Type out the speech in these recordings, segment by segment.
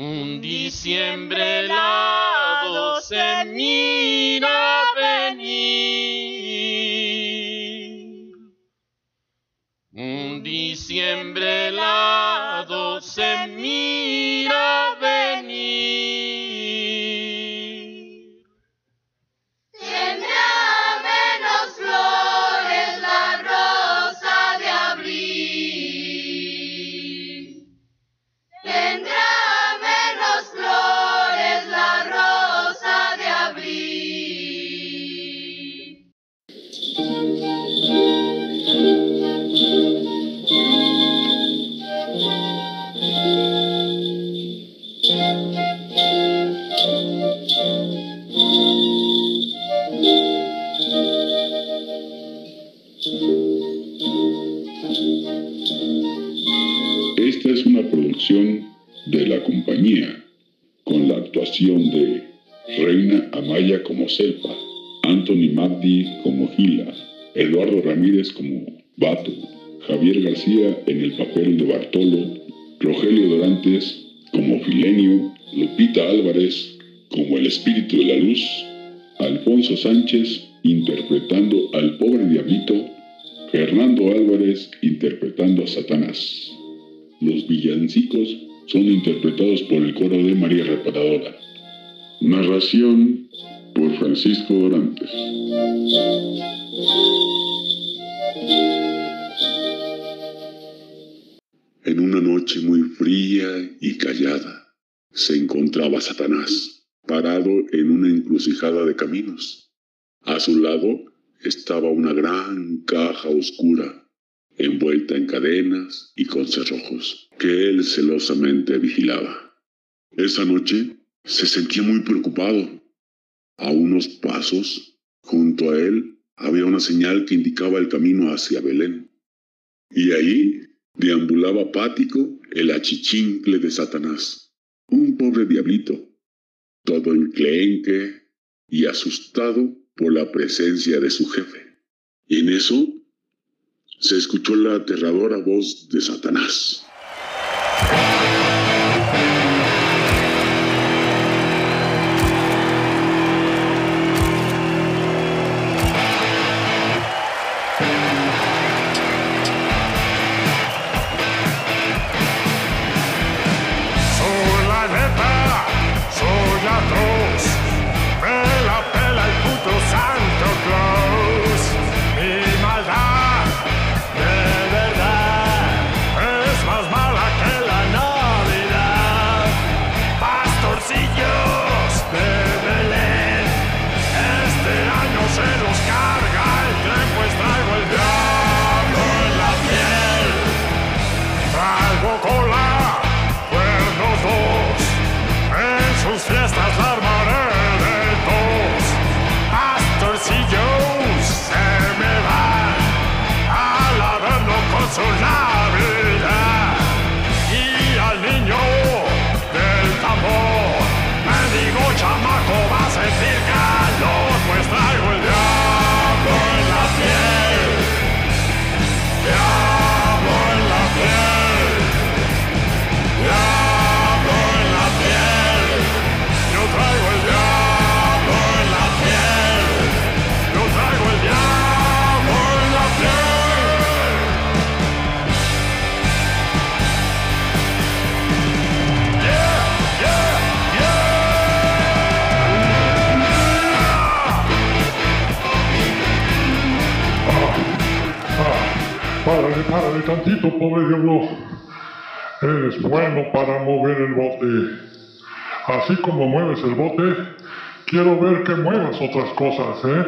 Un diciembre helado se mira Como Gila, Eduardo Ramírez como Bato, Javier García en el papel de Bartolo, Rogelio Dorantes como Filenio, Lupita Álvarez como el Espíritu de la Luz, Alfonso Sánchez interpretando al pobre diablito, Fernando Álvarez interpretando a Satanás. Los villancicos son interpretados por el coro de María Reparadora. Narración Francisco Dorantes. En una noche muy fría y callada, se encontraba Satanás, parado en una encrucijada de caminos. A su lado estaba una gran caja oscura, envuelta en cadenas y con cerrojos, que él celosamente vigilaba. Esa noche se sentía muy preocupado. A unos pasos, junto a él, había una señal que indicaba el camino hacia Belén. Y ahí deambulaba apático el achichincle de Satanás, un pobre diablito, todo enclenque y asustado por la presencia de su jefe. En eso se escuchó la aterradora voz de Satanás. Tantito, pobre diablo. Eres bueno para mover el bote. Así como mueves el bote, quiero ver que muevas otras cosas, ¿eh?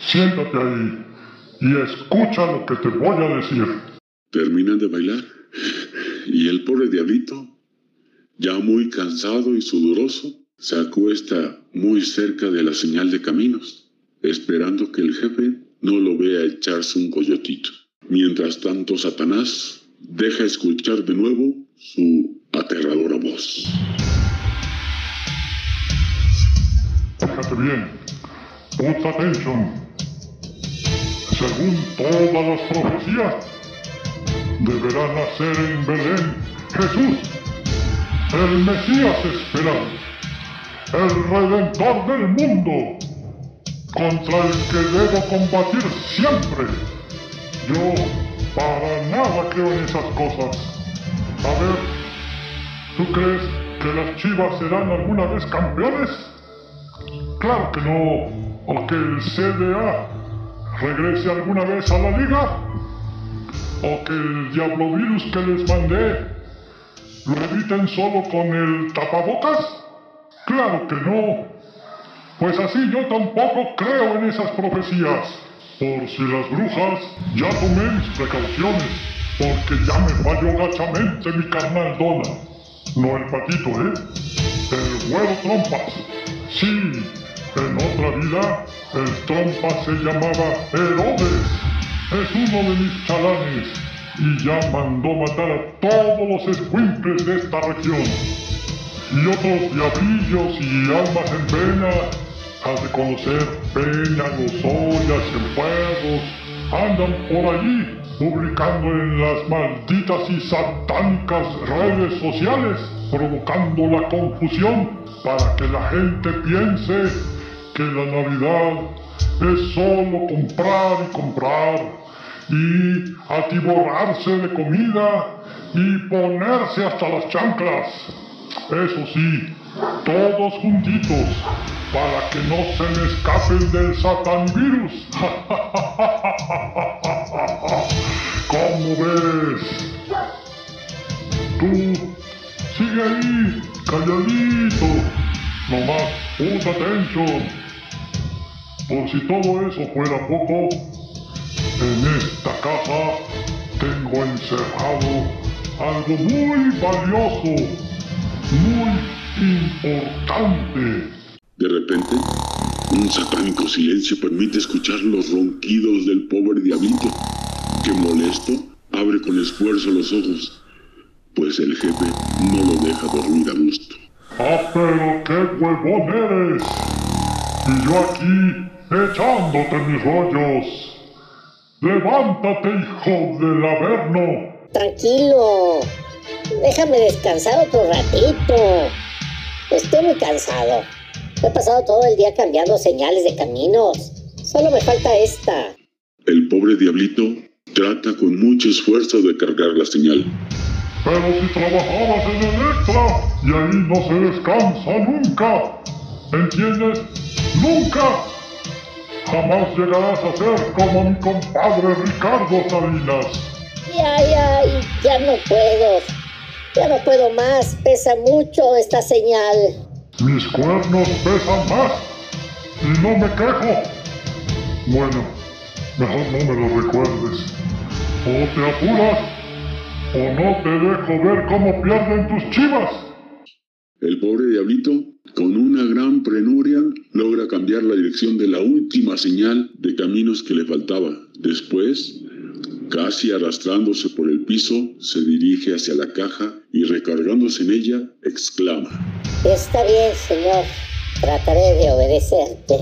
Siéntate ahí y escucha lo que te voy a decir. Terminan de bailar y el pobre diablito, ya muy cansado y sudoroso, se acuesta muy cerca de la señal de caminos, esperando que el jefe no lo vea echarse un coyotito. Mientras tanto, Satanás deja escuchar de nuevo su aterradora voz. Fíjate bien. Put attention. Según todas las profecías, deberá nacer en Belén Jesús, el Mesías esperado, el Redentor del mundo, contra el que debo combatir siempre. Yo para nada creo en esas cosas. A ver, ¿tú crees que las Chivas serán alguna vez campeones? Claro que no. O que el CDA regrese alguna vez a la liga. O que el diablo virus que les mandé lo eviten solo con el tapabocas. Claro que no. Pues así yo tampoco creo en esas profecías. Por si las brujas, ya tomé mis precauciones. Porque ya me falló gachamente mi carnal Dona. No el patito, ¿eh? El güero Trompas. Sí, en otra vida, el Trompas se llamaba Herodes. Es uno de mis chalanes. Y ya mandó matar a todos los escuincles de esta región. Y otros diablillos y almas en pena de conocer Peña, Lozoya, Cienfuegos, andan por allí publicando en las malditas y satánicas redes sociales, provocando la confusión para que la gente piense que la Navidad es solo comprar y comprar y atiborrarse de comida y ponerse hasta las chanclas. Eso sí, todos juntitos, para que no se me escapen del Satan virus. ¿Cómo ves? Tú, sigue ahí, calladito. Nomás, put atención. Por si todo eso fuera poco, en esta casa tengo encerrado algo muy valioso, muy importante. De repente, un satánico silencio permite escuchar los ronquidos del pobre diablito, que molesto abre con esfuerzo los ojos, pues el jefe no lo deja dormir a gusto. ¡Ah, pero qué huevón eres! Y yo aquí echándote mis rollos. ¡Levántate, hijo del averno! Tranquilo. Déjame descansar otro ratito. Estoy muy cansado. He pasado todo el día cambiando señales de caminos. Solo me falta esta. El pobre diablito trata con mucho esfuerzo de cargar la señal. Pero si trabajabas en Electra y ahí no se descansa nunca. ¿Entiendes? ¡Nunca! Jamás llegarás a ser como mi compadre Ricardo Salinas. Ya, ya, ya no puedo. Ya no puedo más. Pesa mucho esta señal. Mis cuernos pesan más y no me quejo. Bueno, mejor no me lo recuerdes. O te apuras o no te dejo ver cómo pierden tus chivas. El pobre diablito, con una gran prenuria, logra cambiar la dirección de la última señal de caminos que le faltaba. Después, casi arrastrándose por el piso, se dirige hacia la caja y recargándose en ella, exclama. Está bien, señor. Trataré de obedecerte.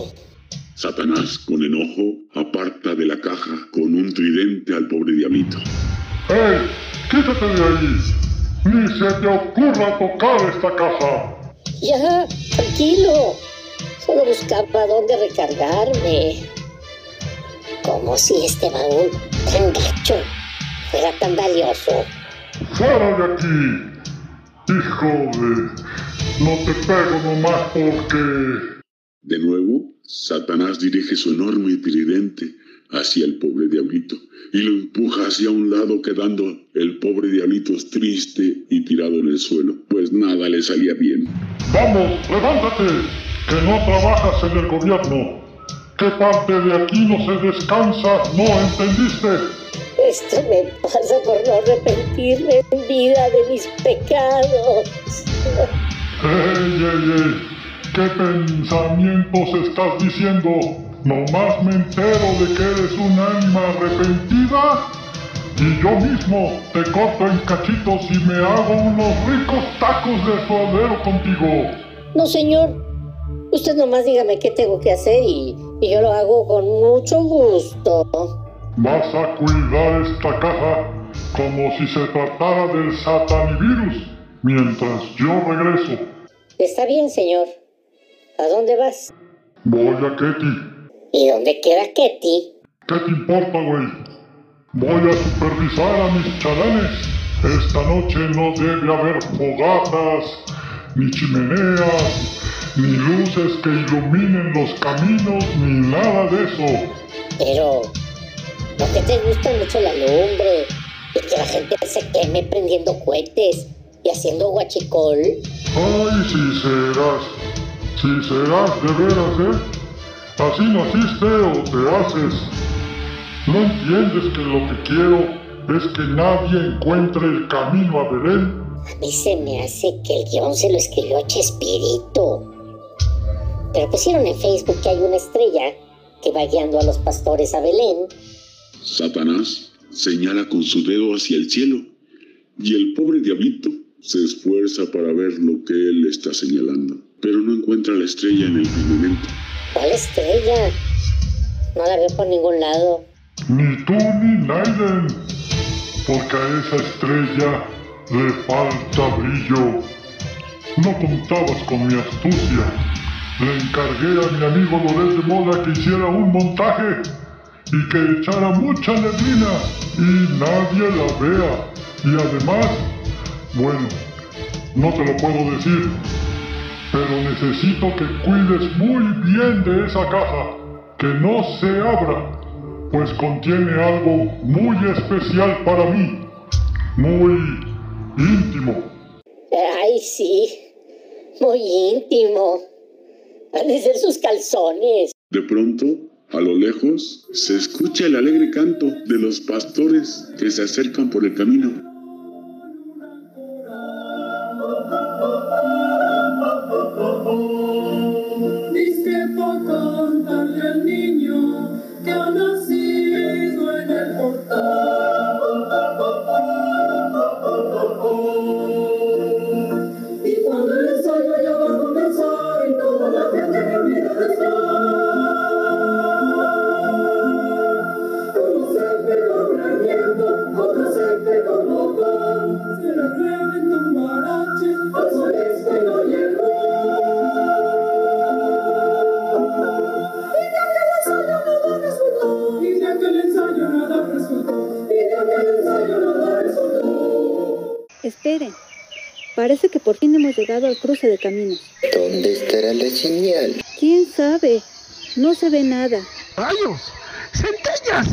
Satanás, con enojo, aparta de la caja con un tridente al pobre diablito. ¡Ey! ¡Quítate de ahí! ¡Ni se te ocurra tocar esta casa! Ya, tranquilo. Solo buscaba dónde recargarme. Como si este baúl tan gacho fuera tan valioso. ¡Fuera de aquí! ¡Hijo de... No te pego nomás porque... De nuevo, Satanás dirige su enorme tridente hacia el pobre diablito y lo empuja hacia un lado quedando el pobre diablito triste y tirado en el suelo, pues nada le salía bien. ¡Vamos, levántate! Que no trabajas en el gobierno. ¿Qué parte de aquí no se descansa? ¿No entendiste? Esto me pasa por no arrepentirme en vida de mis pecados. ¡Ey, ey, ey! ¿Qué pensamientos estás diciendo? Nomás me entero de que eres un ánima arrepentida y yo mismo te corto en cachitos y me hago unos ricos tacos de suadero contigo. No, señor. Usted nomás dígame qué tengo que hacer y, y yo lo hago con mucho gusto. Vas a cuidar esta caja como si se tratara del satanivirus mientras yo regreso. Está bien, señor. ¿A dónde vas? Voy a Ketty. ¿Y dónde queda Ketty? ¿Qué te importa, güey? Voy a supervisar a mis chalanes. Esta noche no debe haber fogatas, ni chimeneas, ni luces que iluminen los caminos, ni nada de eso. Pero, ¿no que te gusta mucho la lumbre? Y que la gente se queme prendiendo cohetes y haciendo guachicol. Ay, si serás, si serás de veras, ¿eh? Así naciste o te haces. ¿No entiendes que lo que quiero es que nadie encuentre el camino a Belén? A mí se me hace que el guion se lo escribió Chespirito. Pero pusieron en Facebook que hay una estrella que va guiando a los pastores a Belén. Satanás señala con su dedo hacia el cielo y el pobre diablito se esfuerza para ver lo que él está señalando, pero no encuentra la estrella en el firmamento. ¿Cuál estrella? No la veo por ningún lado. Ni tú ni Naiden, porque a esa estrella le falta brillo. No contabas con mi astucia. Le encargué a mi amigo Loret de Moda que hiciera un montaje y que echara mucha neblina y nadie la vea. Y además, bueno, no te lo puedo decir, pero necesito que cuides muy bien de esa caja, que no se abra, pues contiene algo muy especial para mí, muy íntimo. Ay, sí. Muy íntimo. Han de ser sus calzones. De pronto, a lo lejos, se escucha el alegre canto de los pastores que se acercan por el camino. Discrepo contarle al niño que Parece que por fin hemos llegado al cruce de caminos. ¿Dónde estará la señal? ¿Quién sabe? No se ve nada. ¡Rayos! ¡Centellas!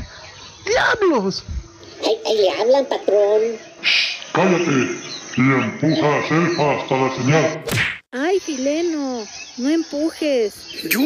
¡Diablos! Ahí, ahí le hablan, patrón. Cállate y empuja a Selfa hasta la señal. ¡Ay, Fileno! No empujes. ¿Yo?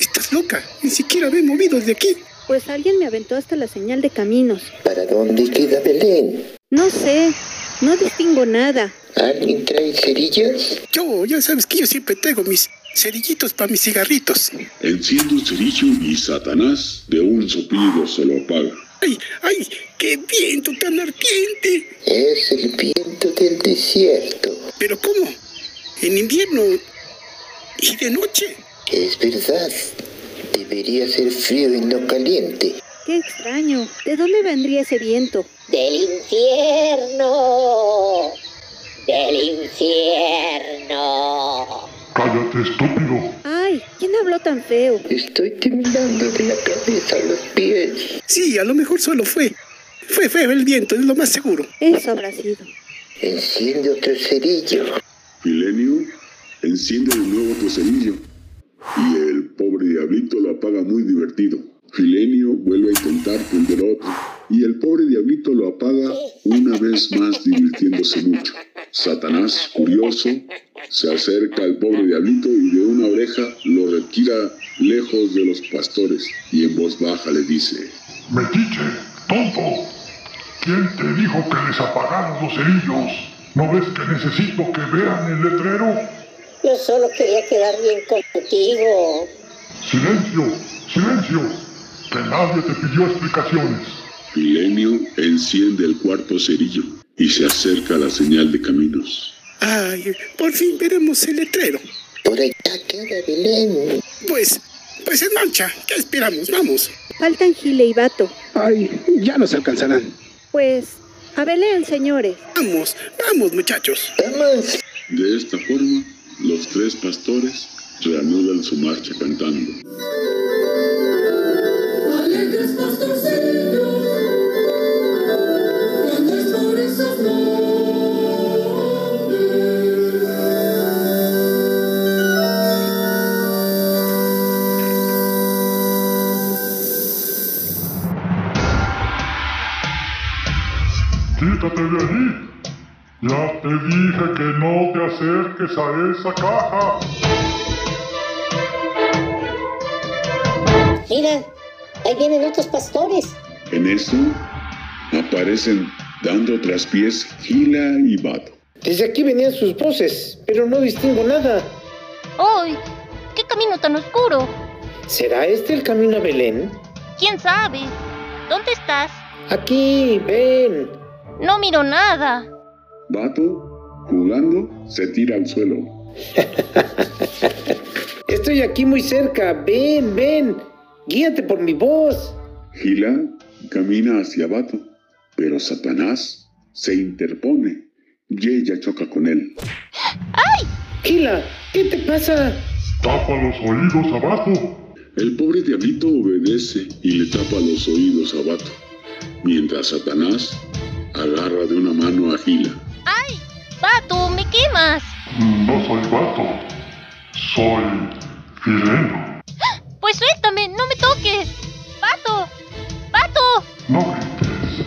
¿Estás loca? Ni siquiera me he movido de aquí. Pues alguien me aventó hasta la señal de caminos. ¿Para dónde queda Belén? No sé. No distingo nada. ¿Alguien trae cerillas? Yo, ya sabes que yo siempre traigo mis cerillitos para mis cigarritos. Enciende un cerillo y Satanás de un soplido se lo apaga. ¡Ay, ay! ¡Qué viento tan ardiente! Es el viento del desierto. ¿Pero cómo? ¿En invierno? ¿Y de noche? Es verdad. Debería ser frío y no caliente. Qué extraño. ¿De dónde vendría ese viento? Del infierno. Del infierno. Cállate, estúpido. ¡Ay! ¿Quién habló tan feo? Estoy temblando de la cabeza a los pies. Sí, a lo mejor solo fue. Fue feo el viento, es lo más seguro. Eso habrá sido. Enciende otro cerillo. Filenio enciende de nuevo otro cerillo y el pobre diablito lo apaga muy divertido. Filenio vuelve a intentar prender otro y el pobre diablito lo apaga una vez más divirtiéndose mucho. Satanás, curioso, se acerca al pobre diablito y de una oreja lo retira lejos de los pastores y en voz baja le dice, Metiche, tonto. ¿Quién te dijo que les apagaron los cerillos? ¿No ves que necesito que vean el letrero? Yo solo quería quedar bien contigo. Silencio, silencio. Que nadie te pidió explicaciones. Filenio enciende el cuarto cerillo y se acerca a la señal de caminos. Ay, por fin veremos el letrero. Por allá queda Belén. Pues, pues en marcha. ¿Qué esperamos? Vamos. Faltan Gile y Vato. Ay, ya nos alcanzarán. Pues A Belén, señores. Vamos, vamos, muchachos. Vamos. De esta forma, los tres pastores reanudan su marcha cantando. Quítate de allí. Ya te dije que no te acerques a esa caja. Mira, ahí vienen otros pastores. En eso, aparecen dando traspiés Gila y Bato. Desde aquí venían sus voces, pero no distingo nada. ¡Ay! ¡Qué camino tan oscuro! ¿Será este el camino a Belén? ¿Quién sabe? ¿Dónde estás? Aquí, ven. No miro nada. Bato, jugando, se tira al suelo. Estoy aquí muy cerca. Ven, ven. Guíate por mi voz. Gila camina hacia Bato, pero Satanás se interpone y ella choca con él. Gila, ¿qué te pasa? Tapa los oídos a Bato. El pobre diablito obedece y le tapa los oídos a Bato, mientras Satanás agarra de una mano a Gila. ¡Ay! ¡Pato, me quemas! No soy Bato. Soy Fileno. Pues suéltame, no me toques. ¡Pato! ¡Pato! No grites.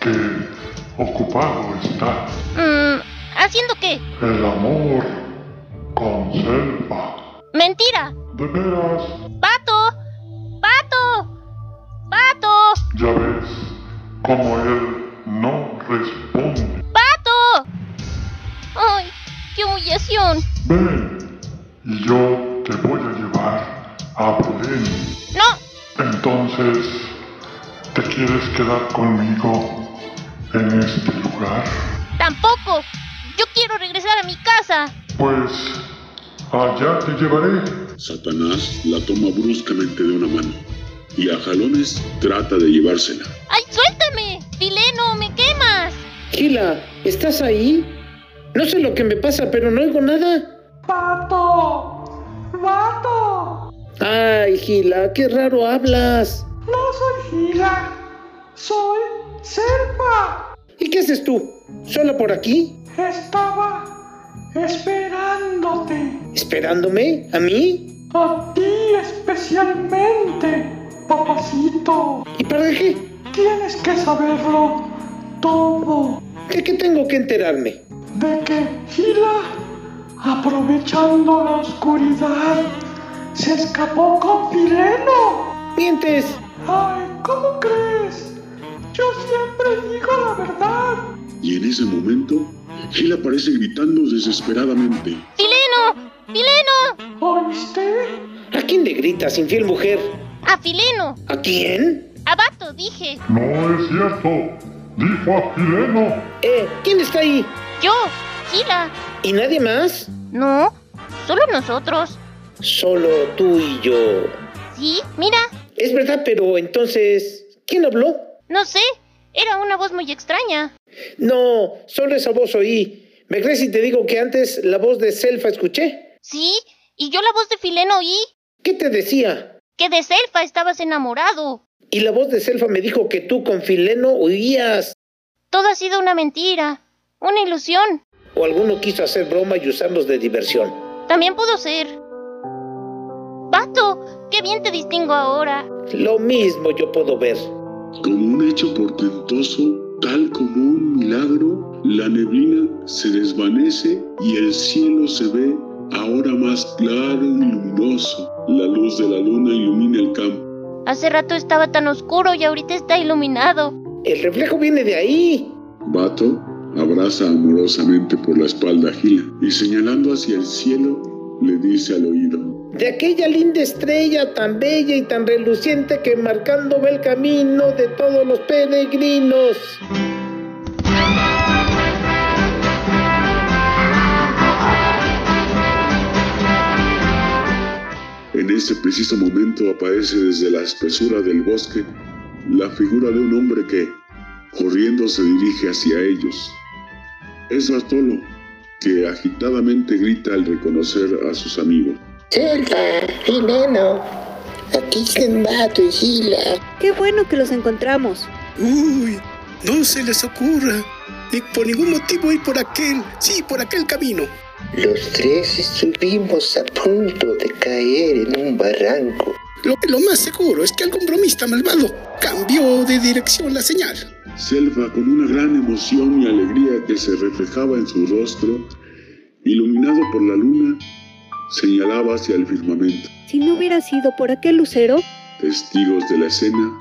Que ocupado está Mm, ¿Haciendo qué? el amor con selva. ¡Mentira! De veras, ¡Pato! ¡Pato! ¡Pato! ya ves como él Ven y yo te voy a llevar a Belén. ¡No! Entonces, ¿te quieres quedar conmigo en este lugar? ¡Tampoco! ¡Yo quiero regresar a mi casa! Pues allá te llevaré. Satanás la toma bruscamente de una mano y a jalones trata de llevársela. ¡Ay, suéltame! ¡Fileno, me quemas! Gila, ¿estás ahí? No sé lo que me pasa, pero no oigo nada. ¡Pato! ¡Pato! Ay, Gila, qué raro hablas. No soy Gila. Soy Serpa. ¿Y qué haces tú? ¿Solo por aquí? Estaba esperándote. ¿Esperándome? ¿A mí? A ti especialmente, papacito. ¿Y para qué? Tienes que saberlo todo. ¿De qué tengo que enterarme? De que Gila, aprovechando la oscuridad, se escapó con Fileno. ¿Mientes? Ay, ¿cómo crees? Yo siempre digo la verdad. Y en ese momento, Gil aparece gritando desesperadamente. ¡Fileno! ¡Fileno! ¿Oíste? ¿A quién le gritas, infiel mujer? ¡A Fileno! ¿A quién? ¡A Bato, dije! No es cierto. Dijo a Fileno. Eh, ¿quién está ahí? ¡Yo! ¡Gila! ¿Y nadie más? No, solo nosotros. Solo tú y yo. Sí, mira. Es verdad, pero entonces, ¿quién habló? No sé, era una voz muy extraña. No, solo esa voz oí. ¿Me crees si te digo que antes la voz de Selfa escuché? Sí, y yo la voz de Fileno oí. ¿Qué te decía? Que de Selfa estabas enamorado. Y la voz de Selfa me dijo que tú con Fileno huías. Todo ha sido una mentira, una ilusión. O alguno quiso hacer broma y usarnos de diversión. También pudo ser. Bato, qué bien te distingo ahora. Lo mismo yo puedo ver. Como un hecho portentoso, tal como un milagro, la neblina se desvanece y el cielo se ve ahora más claro y luminoso. La luz de la luna ilumina el campo. Hace rato estaba tan oscuro y ahorita está iluminado. El reflejo viene de ahí. Bato abraza amorosamente por la espalda a Gila y señalando hacia el cielo le dice al oído. De aquella linda estrella tan bella y tan reluciente que marcando va el camino de todos los peregrinos. En ese preciso momento aparece desde la espesura del bosque la figura de un hombre que, Corriendo se dirige hacia ellos. Es Bartolo, que agitadamente grita al reconocer a sus amigos. Selva, Jimeno, aquí están Bato y Gila. Qué bueno que los encontramos. Uy, no se les ocurra. Y por ningún motivo ir por aquel, sí, por aquel camino. Los tres estuvimos a punto de caer en un barranco. Lo, lo más seguro es que algún bromista malvado cambió de dirección la señal. Selva, con una gran emoción y alegría que se reflejaba en su rostro, iluminado por la luna, señalaba hacia el firmamento. Si no hubiera sido por aquel lucero, Testigos de la escena,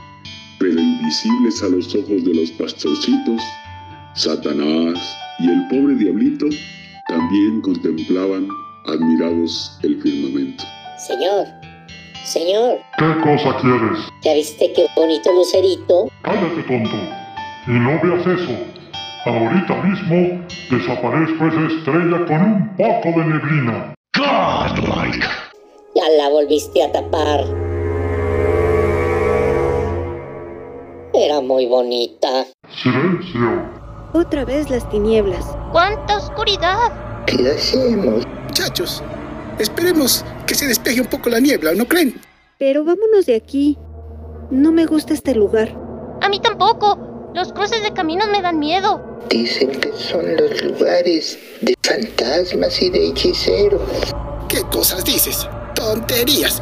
pero invisibles a los ojos de los pastorcitos, Satanás y el pobre diablito también contemplaban admirados el firmamento. Señor, señor, ¿Qué cosa quieres? ¿ya viste qué bonito lucerito? Cállate, tonto. Y no veas eso. Ahorita mismo desaparezco esa estrella con un poco de neblina. Godlike. Ya la volviste a tapar. Era muy bonita. Silencio. otra vez las tinieblas. ¡Cuánta oscuridad! ¿Qué hacemos? Muchachos, esperemos que se despeje un poco la niebla, ¿no creen? Pero vámonos de aquí. No me gusta este lugar. A mí tampoco. Los cruces de caminos me dan miedo. Dicen que son los lugares de fantasmas y de hechiceros. ¿Qué cosas dices? Tonterías.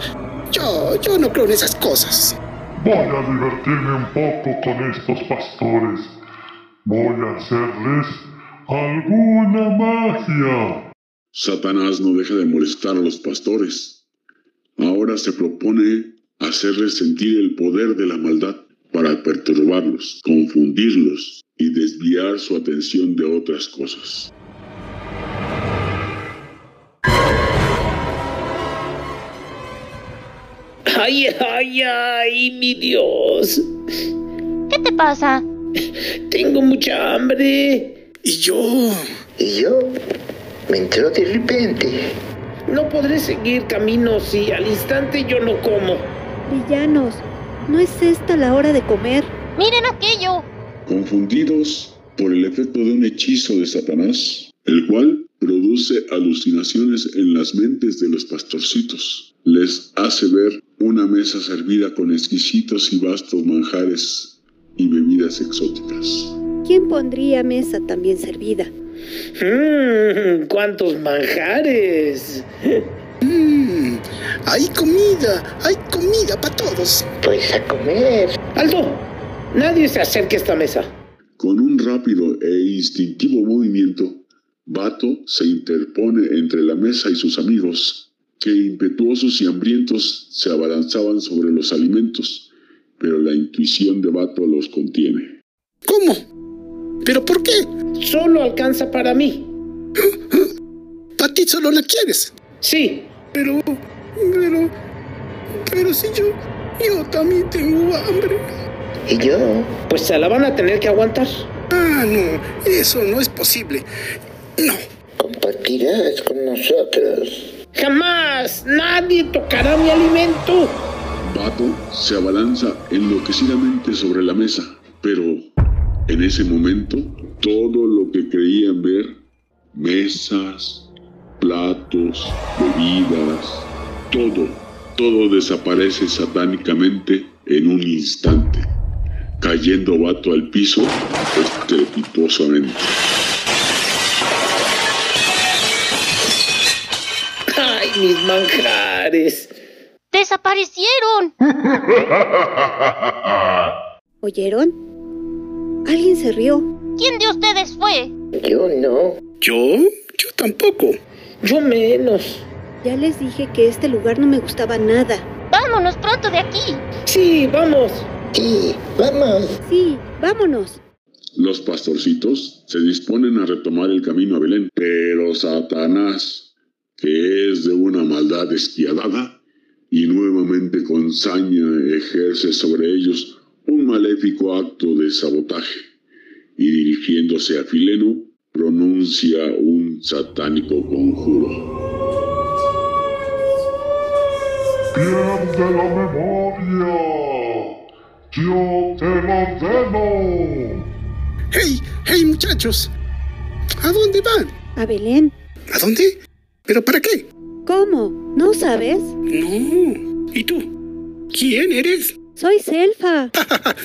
Yo, yo no creo en esas cosas. Voy a divertirme un poco con estos pastores. Voy a hacerles alguna magia. Satanás no deja de molestar a los pastores. Ahora se propone hacerles sentir el poder de la maldad para perturbarlos, confundirlos y desviar su atención de otras cosas. Ay, ay, ay, mi Dios. ¿Qué te pasa? Tengo mucha hambre. Y yo... ¿Y yo? Me entró de repente. No podré seguir camino si al instante yo no como. Villanos, ¿no es esta la hora de comer? Miren aquello. Confundidos por el efecto de un hechizo de Satanás, el cual produce alucinaciones en las mentes de los pastorcitos. Les hace ver una mesa servida con exquisitos y vastos manjares y bebidas exóticas. ¿Quién pondría mesa tan bien servida? Mmm, cuántos manjares. Mmm, hay comida, hay comida para todos. Pues a comer. Aldo, nadie se acerque a esta mesa. Con un rápido e instintivo movimiento, Bato se interpone entre la mesa y sus amigos, que impetuosos y hambrientos se abalanzaban sobre los alimentos, pero la intuición de Bato los contiene. ¿Cómo? ¿Pero por qué? Solo alcanza para mí. ¿Para ti solo la quieres? Sí, Pero, pero, pero si yo, yo también tengo hambre. ¿y yo? Pues se la van a tener que aguantar. Ah, no, eso no es posible. No. Compartirás con nosotros. Jamás nadie tocará mi alimento. Bato se abalanza enloquecidamente sobre la mesa, pero en ese momento todo lo que creían ver, mesas, platos, bebidas, todo, todo desaparece satánicamente en un instante, cayendo Bato al piso estrepitosamente. Ay, mis manjares. ¡Desaparecieron! ¿Oyeron? Alguien se rió. ¿Quién de ustedes fue? Yo no. ¿Yo? Yo tampoco. Yo menos. Ya les dije que este lugar no me gustaba nada. ¡Vámonos pronto de aquí! Sí, vamos. Sí, vamos. Sí, vámonos. Los pastorcitos se disponen a retomar el camino a Belén, pero Satanás, que es de una maldad despiadada, y nuevamente con saña ejerce sobre ellos un maléfico acto de sabotaje, y dirigiéndose a Fileno, pronuncia un satánico conjuro. Pierde la memoria. Yo te lo ordeno. ¡Hey, muchachos! ¿A dónde van? A Belén. ¿A dónde? ¿Pero para qué? ¿Cómo? ¿No sabes? No. ¿Y tú? ¿Quién eres? Soy Selfa.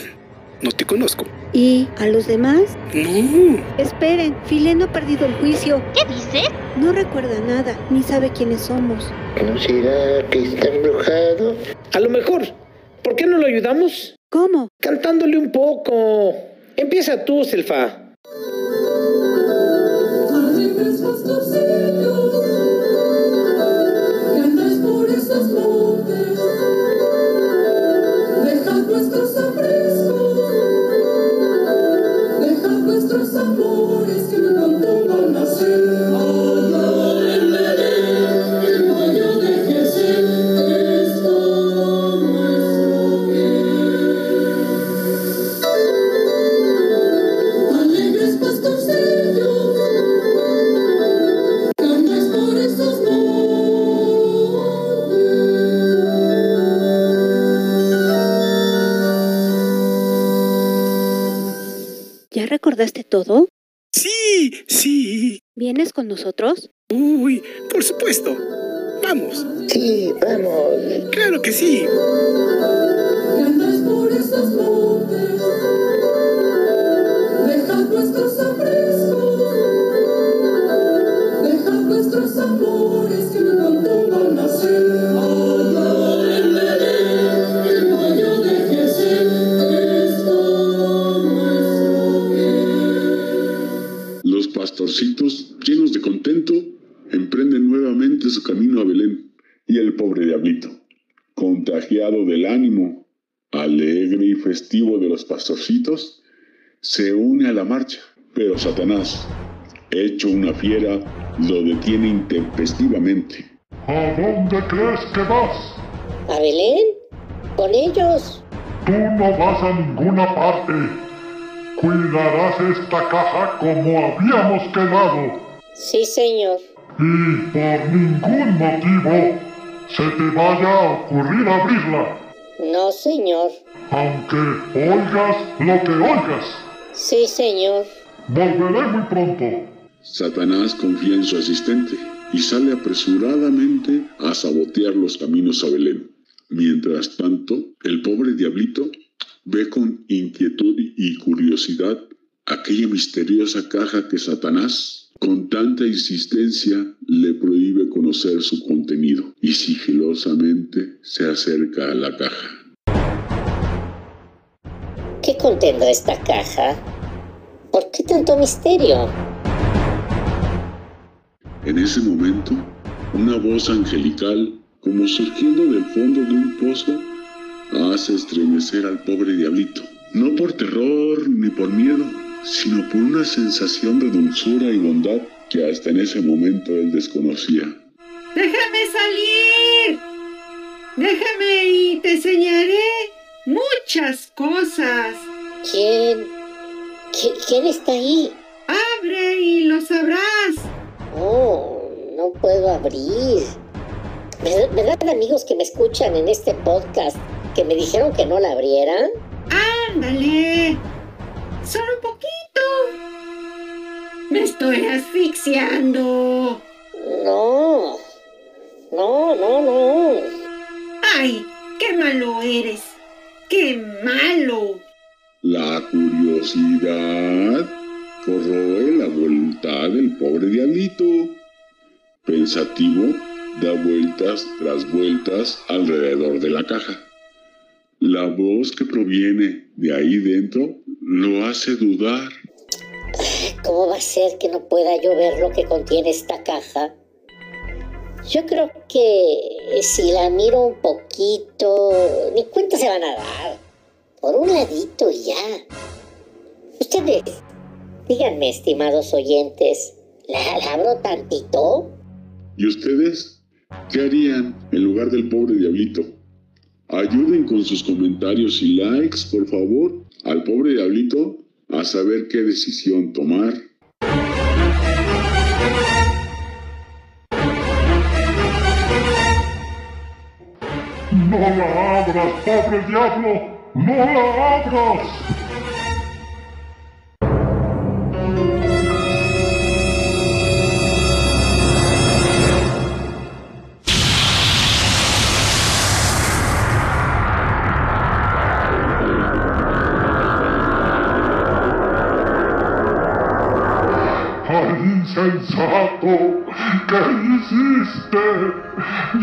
no te conozco. ¿Y a los demás? No. Esperen, Fileno ha perdido el juicio. ¿Qué dices? No recuerda nada, ni sabe quiénes somos. ¿No será que está embrujado? A lo mejor. ¿Por qué no lo ayudamos? ¿Cómo? Cantándole un poco. Empieza tú, Selfa. ¿Ya recordaste todo? Sí, sí. ¿Vienes con nosotros? Contagiado del ánimo alegre y festivo de los pastorcitos, se une a la marcha, pero Satanás, hecho una fiera, lo detiene intempestivamente. ¿A dónde crees que vas? ¿A Belén? ¿Con ellos? Tú no vas a ninguna parte. Cuidarás esta caja como habíamos quedado. Sí, señor. Y por ningún motivo se te vaya a ocurrir abrirla, No, señor. aunque oigas lo que oigas. Sí, señor. Volveré muy pronto. Satanás confía en su asistente y sale apresuradamente a sabotear los caminos a Belén. Mientras tanto, el pobre diablito ve con inquietud y curiosidad aquella misteriosa caja que Satanás, con tanta insistencia, le prohíbe conocer su contenido y sigilosamente se acerca a la caja. ¿Qué contendrá esta caja? ¿Por qué tanto misterio? En ese momento, una voz angelical, como surgiendo del fondo de un pozo, hace estremecer al pobre diablito. No por terror ni por miedo, sino por una sensación de dulzura y bondad que hasta en ese momento él desconocía. ¡Déjame salir! ¡Déjame y te enseñaré muchas cosas! ¿Quién? ¿Qui- ¿Quién está ahí? ¡Abre y lo sabrás! Oh, no puedo abrir. ¿Verdad, amigos que me escuchan en este podcast que me dijeron que no la abriera? ¡Ándale! ¡Me estoy asfixiando! No. No, no, no. ¡Ay! ¡Qué malo eres! ¡Qué malo! La curiosidad corroe la voluntad del pobre diablito. Pensativo, da vueltas tras vueltas alrededor de la caja. La voz que proviene de ahí dentro lo hace dudar. ¿Cómo va a ser que no pueda yo ver lo que contiene esta caja? Yo creo que si la miro un poquito, ni cuenta se van a dar. Por un ladito y ya. Ustedes, díganme, estimados oyentes, ¿la, la abro tantito? ¿Y ustedes qué harían en lugar del pobre diablito? Ayuden con sus comentarios y likes, por favor, al pobre diablito a saber qué decisión tomar. No la abras, pobre diablo. No la abras. Hiciste?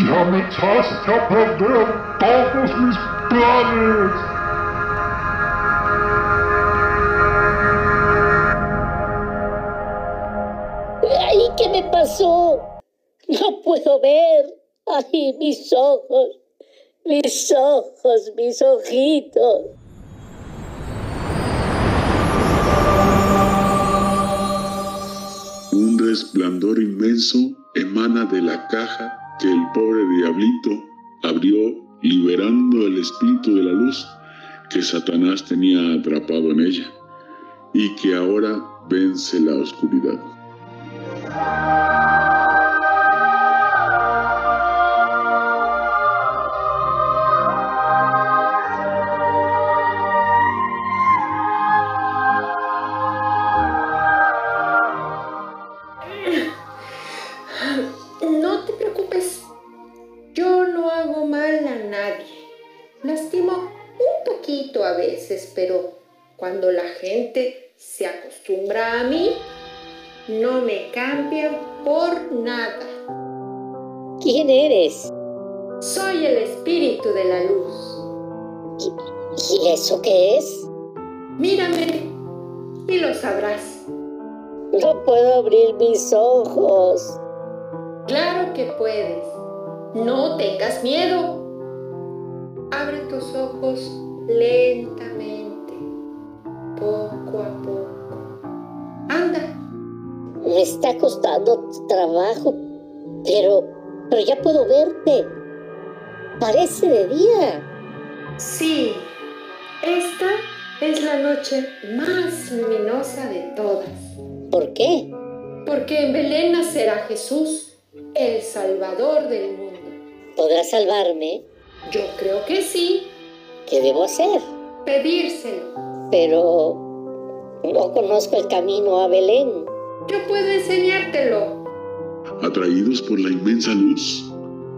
Ya me echaste a perder todos mis planes. ¡Ay, qué me pasó! No puedo ver. ¡Ay, mis ojos! Mis ojos, mis ojitos. Un resplandor inmenso de la caja que el pobre diablito abrió liberando el espíritu de la luz que Satanás tenía atrapado en ella y que ahora vence la oscuridad. Veces, pero cuando la gente se acostumbra a mí, no me cambian por nada. ¿Quién eres? Soy el espíritu de la luz. ¿Y eso qué es? Mírame y lo sabrás. No puedo abrir mis ojos. Claro que puedes. No tengas miedo. Abre tus ojos lentamente, poco a poco. Anda. Me está costando trabajo, pero, pero ya puedo verte. Parece de día. Sí, esta es la noche más luminosa de todas. ¿Por qué? Porque en Belén nacerá Jesús, el Salvador del mundo. ¿Podrás salvarme? Yo creo que sí. ¿Qué debo hacer? Pedírselo. Pero no conozco el camino a Belén. Yo puedo enseñártelo. Atraídos por la inmensa luz,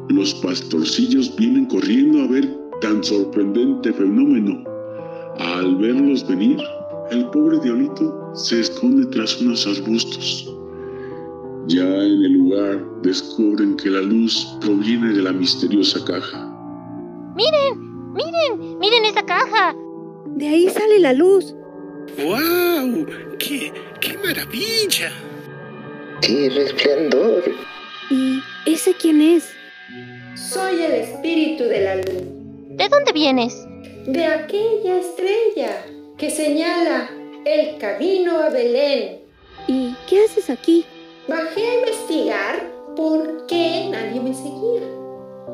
los pastorcillos vienen corriendo a ver tan sorprendente fenómeno. Al verlos venir, el pobre diablito se esconde tras unos arbustos. Ya en el lugar descubren que la luz proviene de la misteriosa caja. Miren, miren, miren esa caja. De ahí sale la luz. ¡Wow! ¡Qué, qué maravilla! ¡Qué resplandor! ¿Y ese quién es? Soy el espíritu de la luz. ¿De dónde vienes? De aquella estrella que señala el camino a Belén. ¿Y qué haces aquí? Bajé a investigar por qué nadie me seguía.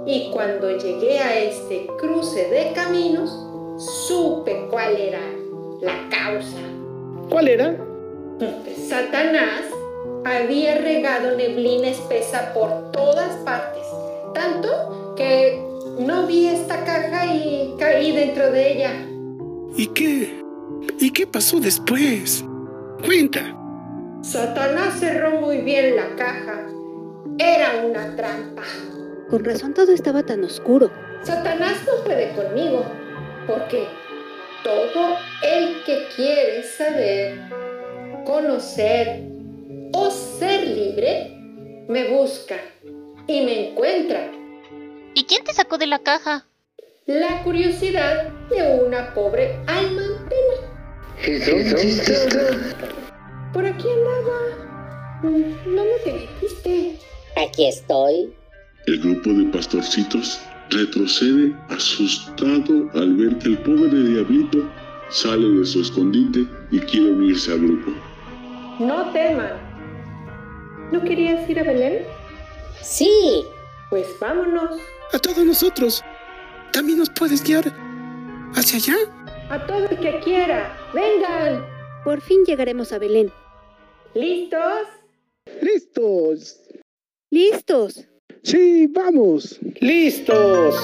Y cuando llegué a este cruce de caminos, supe cuál era la causa. ¿Cuál era? Satanás había regado neblina espesa por todas partes, tanto que no vi esta caja y caí dentro de ella. ¿Y qué? ¿Y qué pasó después? Cuenta. Satanás cerró muy bien la caja. Era una trampa. Con razón todo estaba tan oscuro. Satanás no puede conmigo, porque todo el que quiere saber, conocer o ser libre, me busca y me encuentra. ¿Y quién te sacó de la caja? La curiosidad de una pobre alma en pena. Por aquí andaba. Mm, No me dijiste. Aquí estoy. El grupo de pastorcitos retrocede asustado al ver que el pobre diablito sale de su escondite y quiere unirse al grupo. No teman. ¿No querías ir a Belén? Sí. Pues vámonos. A todos nosotros. ¿También nos puedes guiar hacia allá? A todo el que quiera. Vengan. Por fin llegaremos a Belén. ¿Listos? ¡Listos! ¡Listos! Sí, vamos. ¡Listos!